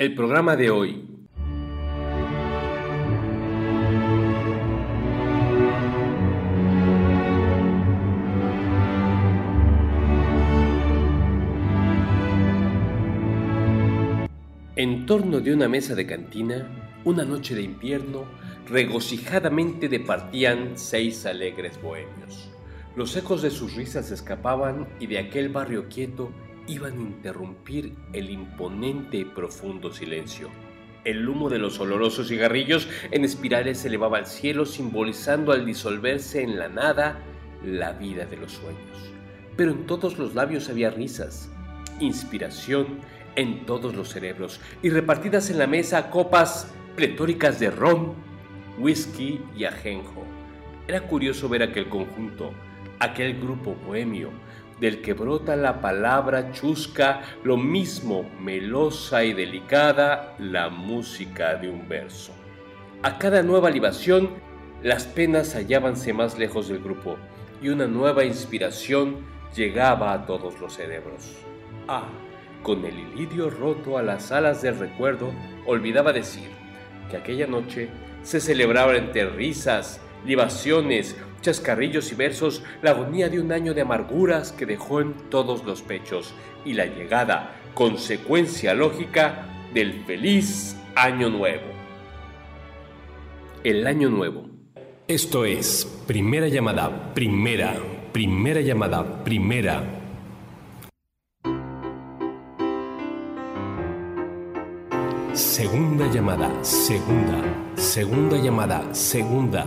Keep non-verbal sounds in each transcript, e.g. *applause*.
El programa de hoy. En torno de una mesa de cantina, una noche de invierno, regocijadamente departían seis alegres bohemios. Los ecos de sus risas escapaban y de aquel barrio quieto iban a interrumpir el imponente y profundo silencio. El humo de los olorosos cigarrillos en espirales se elevaba al cielo simbolizando al disolverse en la nada la vida de los sueños. Pero en todos los labios había risas, inspiración en todos los cerebros y repartidas en la mesa copas pletóricas de ron, whisky y ajenjo. Era curioso ver aquel conjunto, aquel grupo bohemio, del que brota la palabra chusca, lo mismo melosa y delicada la música de un verso. A cada nueva libación, las penas hallábanse más lejos del grupo y una nueva inspiración llegaba a todos los cerebros. Ah, con el ilidio roto a las alas del recuerdo, olvidaba decir que aquella noche se celebraba entre risas, libaciones, chascarrillos y versos la agonía de un año de amarguras que dejó en todos los pechos y la llegada, consecuencia lógica, del feliz año nuevo. El año nuevo. Esto es, primera llamada, primera, primera llamada, primera. Segunda llamada, segunda, segunda llamada, segunda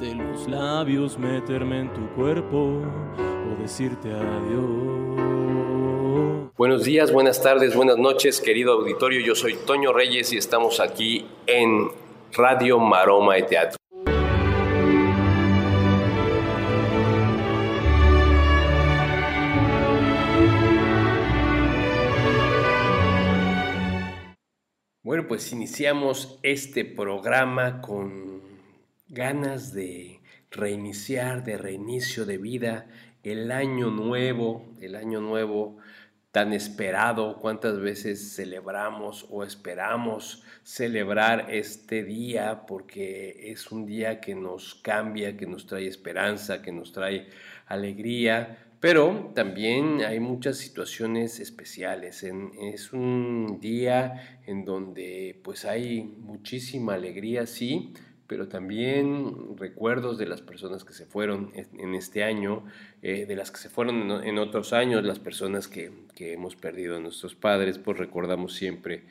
los labios, meterme en tu cuerpo o decirte adiós. Buenos días, buenas tardes, buenas noches, querido auditorio. Yo soy Toño Reyes y estamos aquí en Radio Maroma de Teatro. Bueno, pues iniciamos este programa con ganas de reiniciar, de reinicio de vida, el año nuevo, el año nuevo tan esperado, cuántas veces celebramos o esperamos celebrar este día porque es un día que nos cambia, que nos trae esperanza, que nos trae alegría, pero también hay muchas situaciones especiales. es un día en donde pues hay muchísima alegría, sí, pero también recuerdos de las personas que se fueron en este año, eh, de las que se fueron en, otros años, las personas que, hemos perdido a nuestros padres, pues recordamos siempre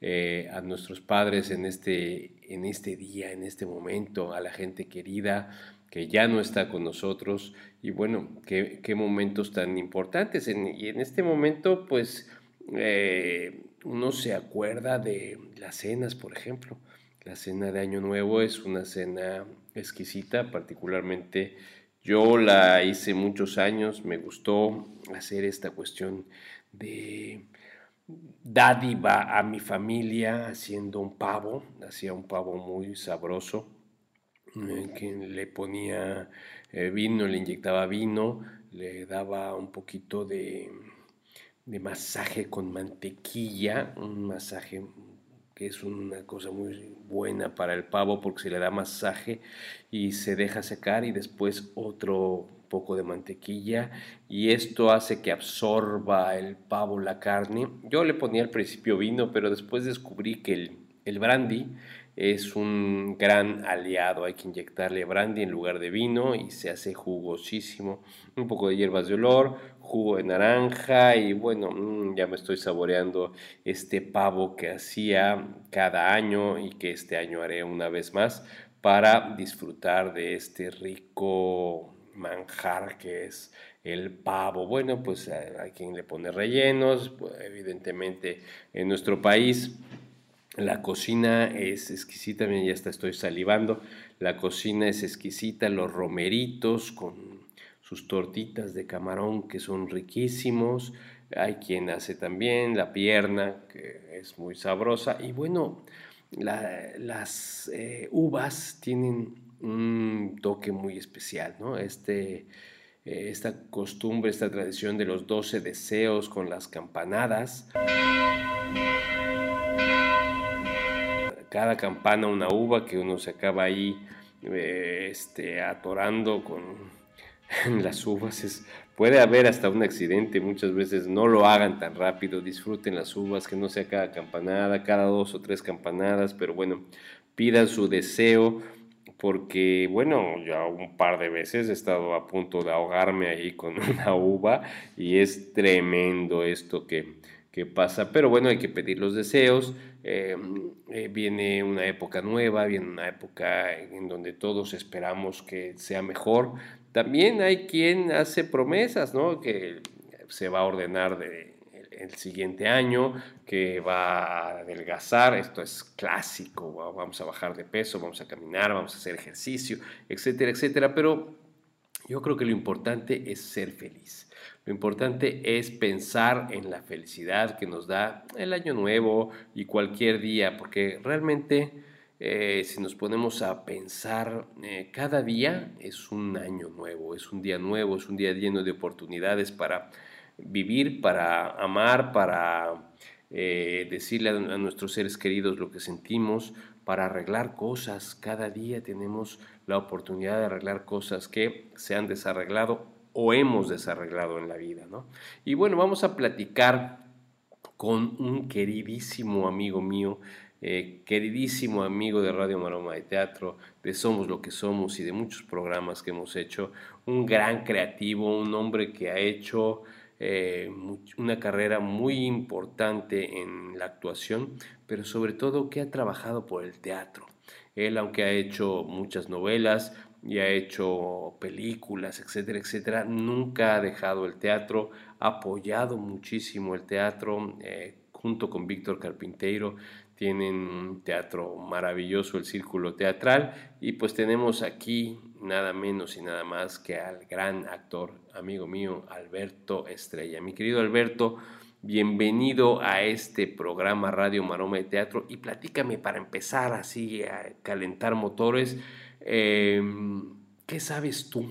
eh, a nuestros padres en este, en este día, en este momento, a la gente querida que ya no está con nosotros y bueno, qué, momentos tan importantes. y en este momento, pues, eh, uno se acuerda de las cenas, por ejemplo la cena de Año Nuevo es una cena exquisita, particularmente yo la hice muchos años, me gustó hacer esta cuestión de dádiva a mi familia haciendo un pavo, hacía un pavo muy sabroso, eh, que le ponía eh, vino, le inyectaba vino, le daba un poquito de, de masaje con mantequilla, un masaje que es una cosa muy buena para el pavo porque se le da masaje y se deja secar y después otro poco de mantequilla y esto hace que absorba el pavo la carne. Yo le ponía al principio vino, pero después descubrí que el, el brandy es un gran aliado. Hay que inyectarle brandy en lugar de vino y se hace jugosísimo. Un poco de hierbas de olor, jugo de naranja y bueno, mm, ya me estoy saboreando este pavo que hacía cada año y que este año haré una vez más para disfrutar de este rico manjar que es el pavo. Bueno, pues hay quien le pone rellenos, evidentemente en nuestro país La cocina es exquisita, ya hasta estoy salivando. La cocina es exquisita, los romeritos con sus tortitas de camarón que son riquísimos. Hay quien hace también la pierna, que es muy sabrosa. Y bueno, las eh, uvas tienen un toque muy especial, ¿no? Este, eh, esta costumbre, esta tradición de los 12 deseos con las campanadas. Cada campana una uva que uno se acaba ahí eh, este, atorando con *laughs* las uvas. Es, puede haber hasta un accidente, muchas veces no lo hagan tan rápido, disfruten las uvas, que no sea cada campanada, cada dos o tres campanadas, pero bueno, pidan su deseo porque bueno, ya un par de veces he estado a punto de ahogarme ahí con *laughs* una uva y es tremendo esto que, que pasa, pero bueno, hay que pedir los deseos, em, eh, viene una época nueva, viene una época en donde todos esperamos que sea mejor, también hay quien hace promesas, ¿no? Que se va a ordenar de, el siguiente año, que va a adelgazar, esto es clásico, vamos a bajar de peso, vamos a caminar, vamos a hacer ejercicio, etcétera, etcétera, pero yo creo que lo importante es ser feliz. Lo importante es pensar en la felicidad que nos da el año nuevo y cualquier día, porque realmente eh, si nos ponemos a pensar, eh, cada día es un año nuevo, es un día nuevo, es un día lleno de oportunidades para vivir, para amar, para eh, decirle a, nuestros seres queridos lo que sentimos, para arreglar cosas. Cada día tenemos la oportunidad de arreglar cosas que se han desarreglado o hemos desarreglado en la vida. ¿no? Y bueno, vamos a platicar con un queridísimo amigo mío, eh, queridísimo amigo de Radio Maroma de Teatro, de Somos lo que Somos y de muchos programas que hemos hecho, un gran creativo, un hombre que ha hecho eh, una carrera muy importante en la actuación, pero sobre todo que ha trabajado por el teatro. Él, aunque ha hecho muchas novelas y ha hecho películas, etcétera, etcétera, nunca ha dejado el teatro, apoyado muchísimo el teatro, eh, junto con Víctor Carpinteiro, tienen un teatro maravilloso, el Círculo Teatral, y pues tenemos aquí nada menos y nada más que al gran actor, amigo mío, Alberto Estrella. Mi querido Alberto, bienvenido a este programa Radio Maroma de Teatro y platícame para empezar así a calentar motores, em, ¿qué sabes tú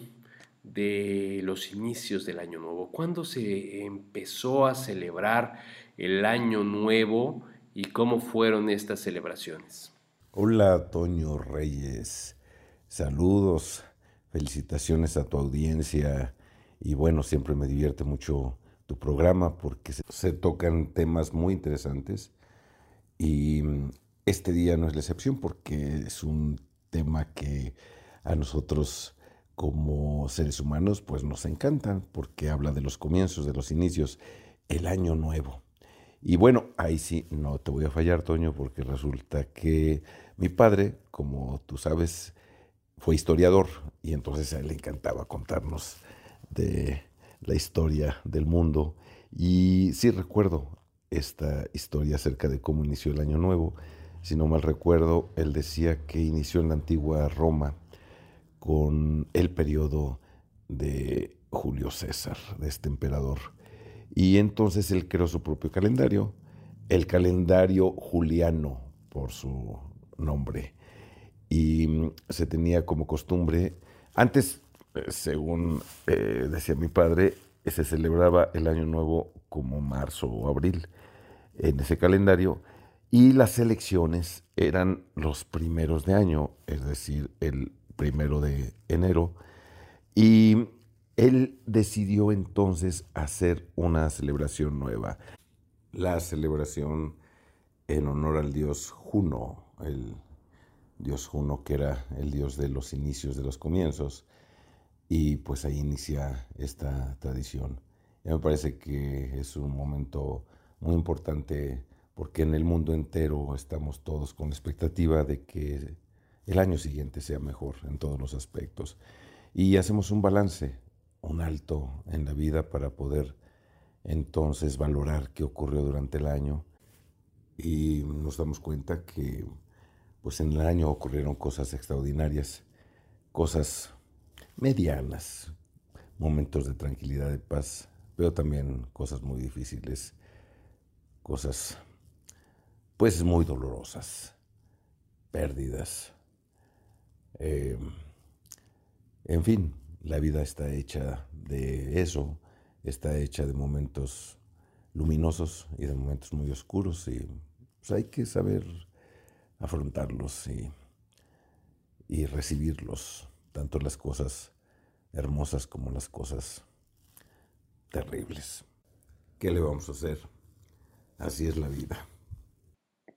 de los inicios del Año Nuevo? ¿Cuándo se empezó a celebrar el Año Nuevo? y cómo fueron estas celebraciones. Hola, Toño Reyes. Saludos, felicitaciones a tu audiencia y bueno, siempre me divierte mucho tu programa porque se, tocan temas muy interesantes y mm, este día no es la excepción porque es un tema que a nosotros como seres humanos pues nos encanta porque habla de los comienzos, de los inicios, el año nuevo. Y bueno, ahí sí, no te voy a fallar, Toño, porque resulta que mi padre, como tú sabes, fue historiador y entonces a él le encantaba contarnos de la historia del mundo. Y sí recuerdo esta historia acerca de cómo inició el Año Nuevo. Si no mal recuerdo, él decía que inició en la antigua Roma con el periodo de Julio César, de este emperador y entonces él creó su propio calendario, el calendario juliano, por su nombre. Y mm, se tenía como costumbre, antes, eh, según eh, decía mi padre, se celebraba el año nuevo como marzo o abril en ese calendario y las elecciones eran los primeros de año, es decir, el primero de enero. Y él decidió entonces hacer una celebración nueva, la celebración en honor al dios Juno, el dios Juno que era el dios de los inicios, de los comienzos, y pues ahí inicia esta tradición. Me parece que es un momento muy importante porque en el mundo entero estamos todos con la expectativa de que el año siguiente sea mejor en todos los aspectos. Y hacemos un balance un alto en la vida para poder entonces valorar qué ocurrió durante el año y nos damos cuenta que pues en el año ocurrieron cosas extraordinarias, cosas medianas, momentos de tranquilidad, de paz, pero también cosas muy difíciles, cosas pues muy dolorosas, pérdidas. Eh, en fin, la vida está hecha de eso, está hecha de momentos luminosos y de momentos muy oscuros y pues, hay que saber afrontarlos y, y recibirlos, tanto las cosas hermosas como las cosas terribles. ¿Qué le vamos a hacer? Así es la vida.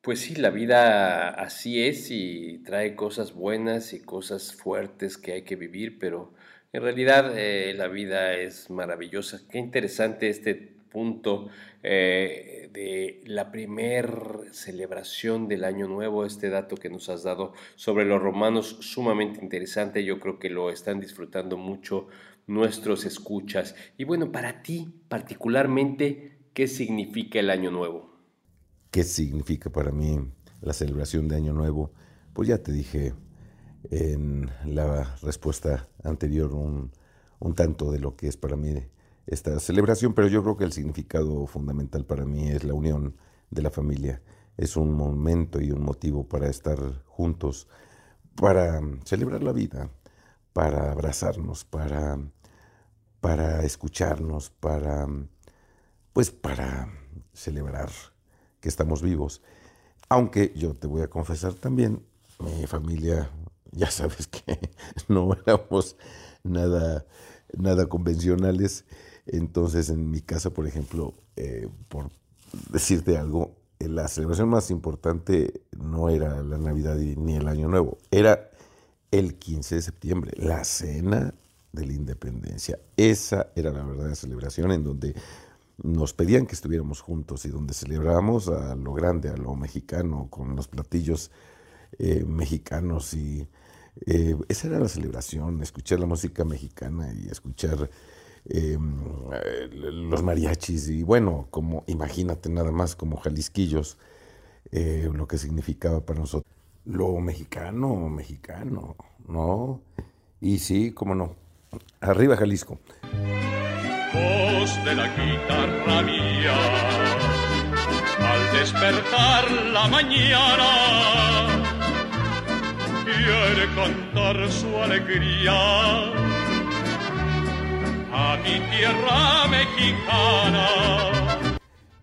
Pues sí, la vida así es y trae cosas buenas y cosas fuertes que hay que vivir, pero en realidad eh, la vida es maravillosa. Qué interesante este punto eh, de la primer celebración del Año Nuevo, este dato que nos has dado sobre los romanos, sumamente interesante. Yo creo que lo están disfrutando mucho nuestros escuchas. Y bueno, para ti particularmente, ¿qué significa el Año Nuevo? ¿Qué significa para mí la celebración de Año Nuevo? Pues ya te dije en la respuesta anterior un, tanto de lo que es para mí esta celebración, pero yo creo que el significado fundamental para mí es la unión de la familia. Es un momento y un motivo para estar juntos, para celebrar la vida, para abrazarnos, para, para escucharnos, para, pues para celebrar que estamos vivos. Aunque yo te voy a confesar también, mi familia *laughs* ya sabes que *laughs* no éramos nada, nada convencionales. Entonces, en mi casa, por ejemplo, eh, por decirte algo, la celebración más importante no era la Navidad ni el Año Nuevo, era el 15 de septiembre, la cena de la independencia. Esa era la verdadera celebración en donde nos pedían que estuviéramos juntos y donde celebrábamos a lo grande, a lo mexicano, con los platillos eh, mexicanos y eh, esa era la celebración, escuchar la música mexicana y escuchar eh, los mariachis y bueno, como imagínate nada más como jalisquillos, eh, lo que significaba para nosotros. Lo mexicano, mexicano, ¿no? Y sí, cómo no. Arriba Jalisco. Voz de la guitarra mía, al despertar la mañana quiere cantar su alegría a mi tierra mexicana.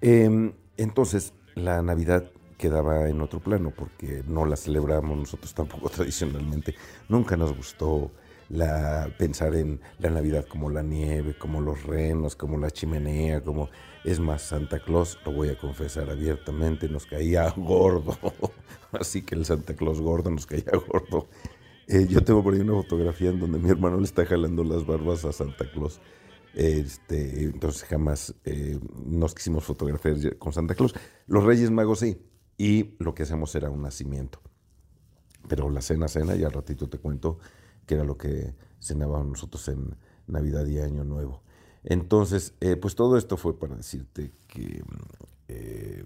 Em, entonces, la Navidad quedaba en otro plano porque no la celebramos nosotros tampoco *laughs* tradicionalmente. Nunca nos gustó la, pensar en la Navidad como la nieve, como los renos, como la chimenea, como... Es más, Santa Claus, lo voy a confesar abiertamente, nos caía *laughs* gordo. Así que el Santa Claus gordo nos caía gordo. Eh, yo tengo por ahí una fotografía en donde mi hermano le está jalando las barbas a Santa Claus. Este, entonces jamás eh, nos quisimos fotografiar con Santa Claus. Los Reyes Magos sí. Y lo que hacemos era un nacimiento. Pero la cena, cena, y al ratito te cuento que era lo que cenábamos nosotros en Navidad y Año Nuevo. Entonces, eh, pues todo esto fue para decirte que eh,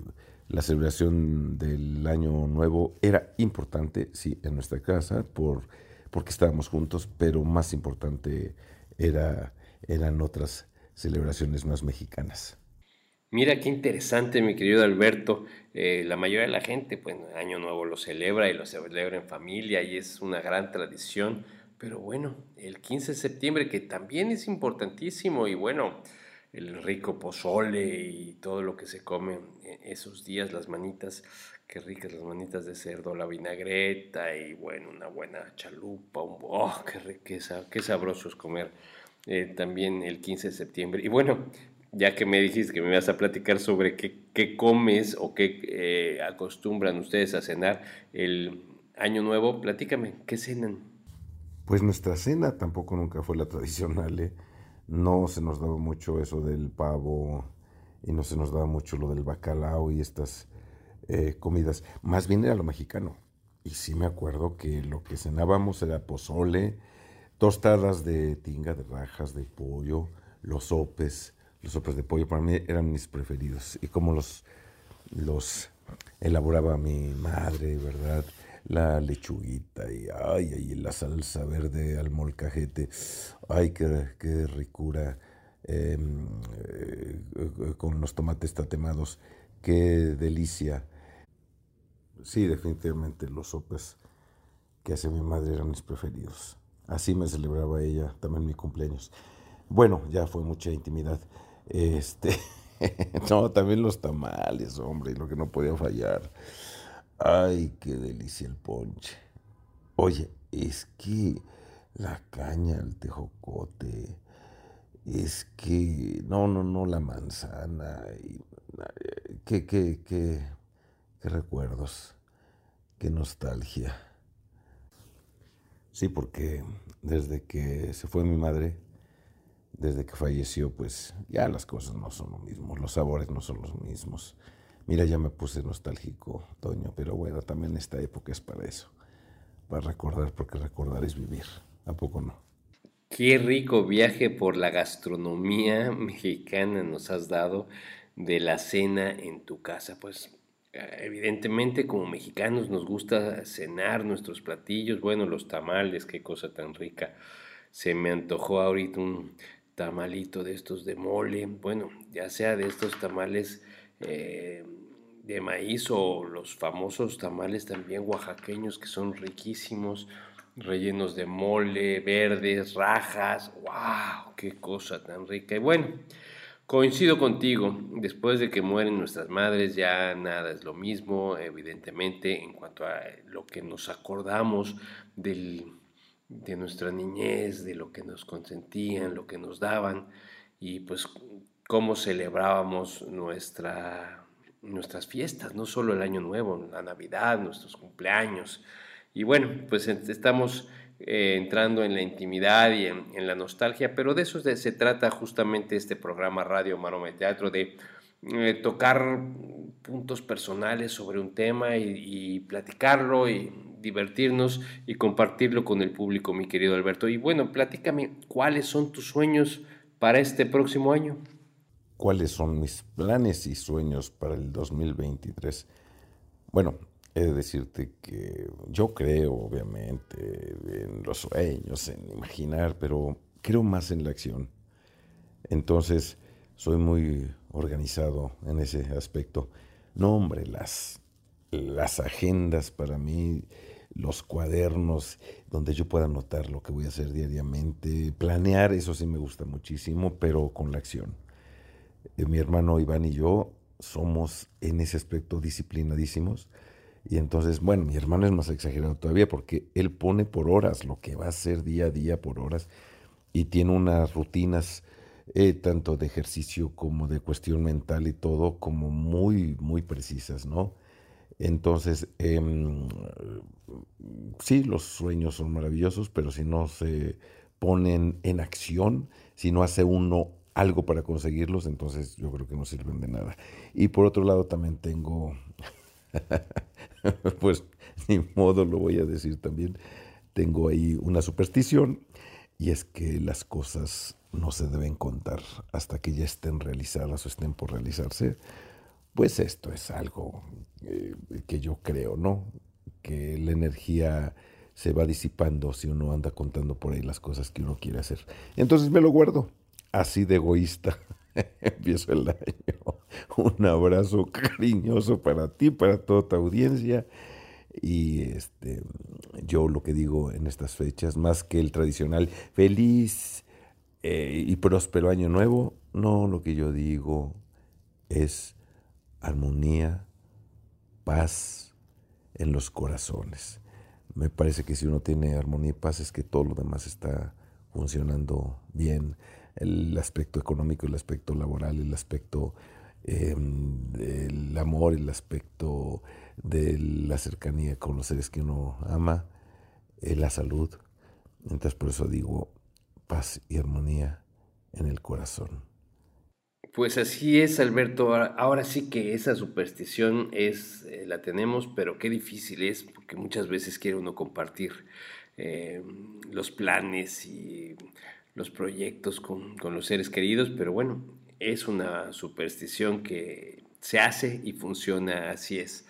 la celebración del Año Nuevo era importante, sí, en nuestra casa, por, porque estábamos juntos, pero más importante era, eran otras celebraciones más mexicanas. Mira qué interesante, mi querido Alberto. Eh, la mayoría de la gente, pues, Año Nuevo lo celebra y lo celebra en familia y es una gran tradición pero bueno, el 15 de septiembre, que también es importantísimo, y bueno, el rico pozole y todo lo que se come esos días, las manitas, qué ricas las manitas de cerdo, la vinagreta y bueno, una buena chalupa, un, oh, qué riqueza, qué sabroso es comer eh, también el 15 de septiembre. Y bueno, ya que me dijiste que me vas a platicar sobre qué, qué comes o qué eh, acostumbran ustedes a cenar el año nuevo, platícame, ¿qué cenan? Pues nuestra cena tampoco nunca fue la *laughs* tradicional, ¿eh? No se nos daba mucho eso del pavo y no se nos daba mucho lo del bacalao y estas eh, comidas. Más bien era lo mexicano. Y sí me acuerdo que lo que cenábamos era pozole, tostadas de tinga, de rajas, de pollo, los sopes. Los sopes de pollo para mí eran mis preferidos. Y como los, los elaboraba mi madre, ¿verdad? La lechuguita y ay, la salsa verde al molcajete, ay, qué, qué ricura, em, eh, con los tomates tatemados, qué delicia. Sí, definitivamente los sopes que hace mi madre eran mis preferidos. Así me celebraba ella también mi cumpleaños. Bueno, ya fue mucha intimidad. Este, *laughs* no, también los tamales, hombre, lo que no podía fallar. Ay, qué delicia el ponche. Oye, es que la caña, el tejocote, es que, no, no, no, la manzana, qué, qué, qué, qué recuerdos, qué nostalgia. Sí, porque desde que se fue mi madre, desde que falleció, pues ya las cosas no son lo mismo, los sabores no son los mismos. Mira, ya me puse nostálgico, Toño, pero bueno, también esta época es para eso, para recordar, porque recordar es vivir, ¿a poco no? Qué rico viaje por la gastronomía mexicana nos has dado de la cena en tu casa. Pues evidentemente como mexicanos nos gusta cenar nuestros platillos, bueno, los tamales, qué cosa tan rica. Se me antojó ahorita un tamalito de estos de mole, bueno, ya sea de estos tamales eh, de maíz o los famosos tamales también oaxaqueños que son riquísimos, rellenos de mole, verdes, rajas, wow, qué cosa tan rica. Y bueno, coincido contigo, después de que mueren nuestras madres ya nada es lo mismo, evidentemente, en cuanto a lo que nos acordamos del de nuestra niñez, de lo que nos consentían, lo que nos daban y pues cómo celebrábamos nuestra, nuestras fiestas, no solo el Año Nuevo, la Navidad, nuestros cumpleaños. Y bueno, pues estamos eh, entrando en la intimidad y en, la nostalgia, pero de eso se trata justamente este programa Radio Maroma Teatro, de eh, tocar puntos personales sobre un tema y, platicarlo y divertirnos y compartirlo con el público, mi querido Alberto. Y bueno, platícame, ¿cuáles son tus sueños para este próximo año? ¿Cuáles son mis planes y sueños para el 2023? Bueno, he de decirte que yo creo, obviamente, en los sueños, en imaginar, pero creo más en la acción. Entonces, soy muy organizado en ese aspecto. No, hombre, las, las agendas para mí, los cuadernos donde yo pueda anotar lo que voy a hacer diariamente, planear, eso sí me gusta muchísimo, pero con la acción. Eh, mi hermano Iván y yo somos en ese aspecto disciplinadísimos. Y entonces, bueno, mi hermano es más exagerado todavía porque él pone por horas lo que va a hacer día a día por horas y tiene unas rutinas eh, tanto de ejercicio como de cuestión mental y todo, como muy, muy precisas, ¿no? Entonces, em, sí, los sueños son maravillosos, pero si no se ponen en acción, si no hace uno algo para conseguirlos, entonces yo creo que no sirven de nada. Y por otro lado también tengo, *laughs* pues ni modo lo voy a decir también, tengo ahí una superstición y es que las cosas no se deben contar hasta que ya estén realizadas o estén por realizarse, pues esto es algo eh, que yo creo, ¿no? Que la energía se va disipando si uno anda contando por ahí las cosas que uno quiere hacer. Entonces me lo guardo, así de egoísta. *laughs* Empiezo el año. Un abrazo cariñoso para ti, para toda tu audiencia. Y este, yo lo que digo en estas fechas, más que el tradicional, feliz eh, y próspero año nuevo, no, lo que yo digo es armonía, paz en los corazones. Me parece que si uno tiene armonía y paz es que todo lo demás está funcionando bien. El aspecto económico, el aspecto laboral, el aspecto em, del amor, el aspecto de la cercanía con los seres que uno ama, eh, la salud. Entonces por eso digo, paz y armonía en el corazón. Pues así es, Alberto. Ahora sí que esa superstición es, eh, la tenemos, pero qué difícil es, porque muchas veces quiere uno compartir eh, los planes y los proyectos con, con, los seres queridos, pero bueno, es una superstición que se hace y funciona, así es.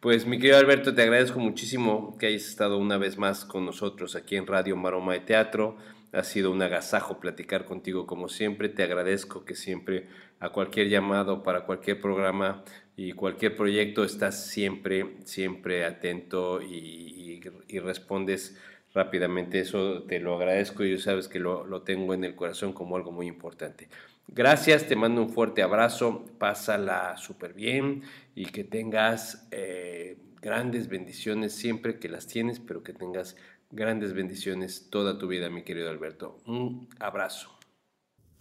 Pues mi querido Alberto, te agradezco muchísimo que hayas estado una vez más con nosotros aquí en Radio Maroma de Teatro. Ha sido un agasajo platicar contigo como siempre. Te agradezco que siempre a cualquier llamado para cualquier programa y cualquier proyecto estás siempre, siempre atento y, respondes rápidamente. Eso te lo agradezco y sabes que lo, lo tengo en el corazón como algo muy importante. Gracias, te mando un fuerte abrazo, pásala súper bien y que tengas eh, grandes bendiciones siempre que las tienes, pero que tengas grandes bendiciones toda tu vida, mi querido Alberto. Un abrazo.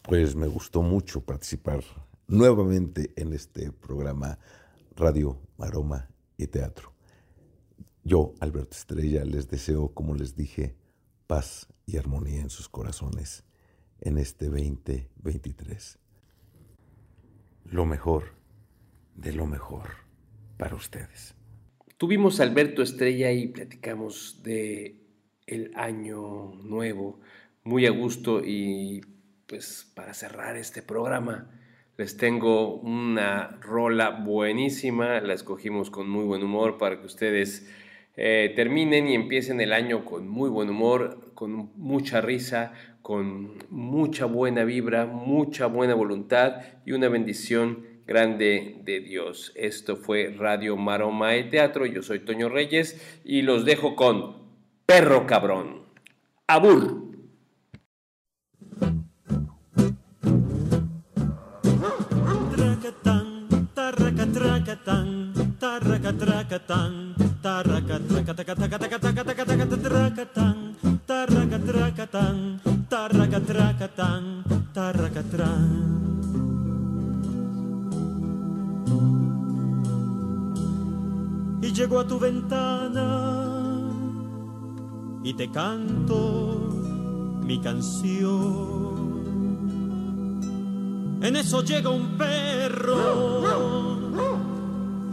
Pues me gustó mucho participar nuevamente en este programa Radio Aroma y Teatro. Yo, Alberto Estrella, les deseo, como les dije, paz y armonía en sus corazones en este 2023. Lo mejor de lo mejor para ustedes. Tuvimos a Alberto Estrella y platicamos de el año nuevo muy a gusto y pues para cerrar este programa les tengo una rola buenísima, la escogimos con muy buen humor para que ustedes eh, terminen y empiecen el año con muy buen humor, con mucha risa, con mucha buena vibra, mucha buena voluntad y una bendición grande de Dios. Esto fue Radio Maroma de Teatro. Yo soy Toño Reyes y los dejo con Perro Cabrón. Abur. Y llego a tu ventana y te canto mi canción. En eso llega un perro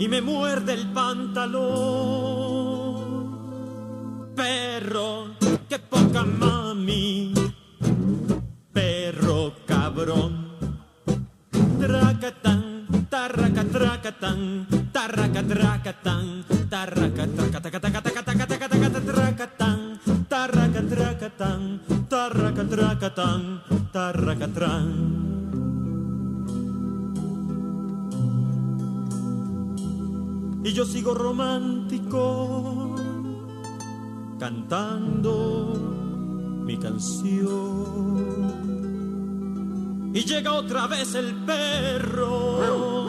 y me muerde el pantalón. Perro, qué poca mami, perro cabrón. Tracatán, tarraca, tracatán, tarraca, tracatán, tarraca, traca, taca, taca, tracatán, tarraca, tracatán, tarraca, tracatán, y yo sigo romántico cantando mi canción. Y llega otra vez el perro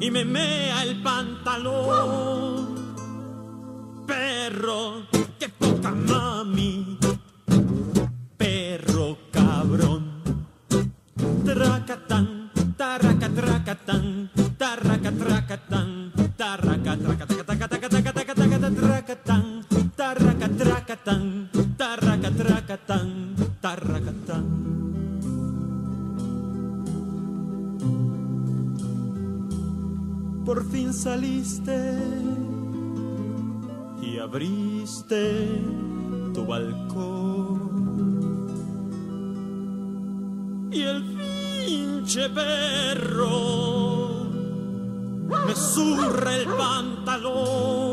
y me mea el pantalón. Perro, qué poca mami, saliste y abriste tu balcón y el pinche perro me surre el pantalón.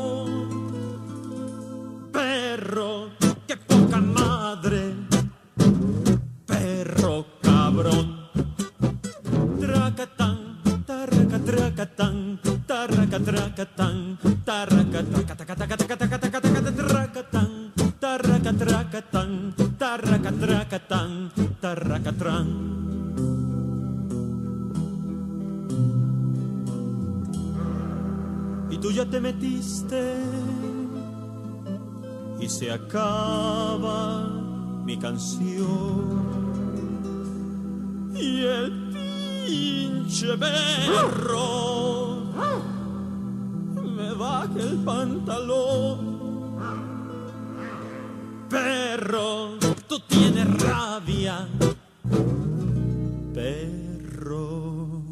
Tracatán, tarracatrán. y tú ya te metiste y se acaba mi canción y el pinche perro me baja el pantalón perro tú tienes rabia. Perro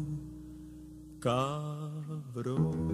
cabrón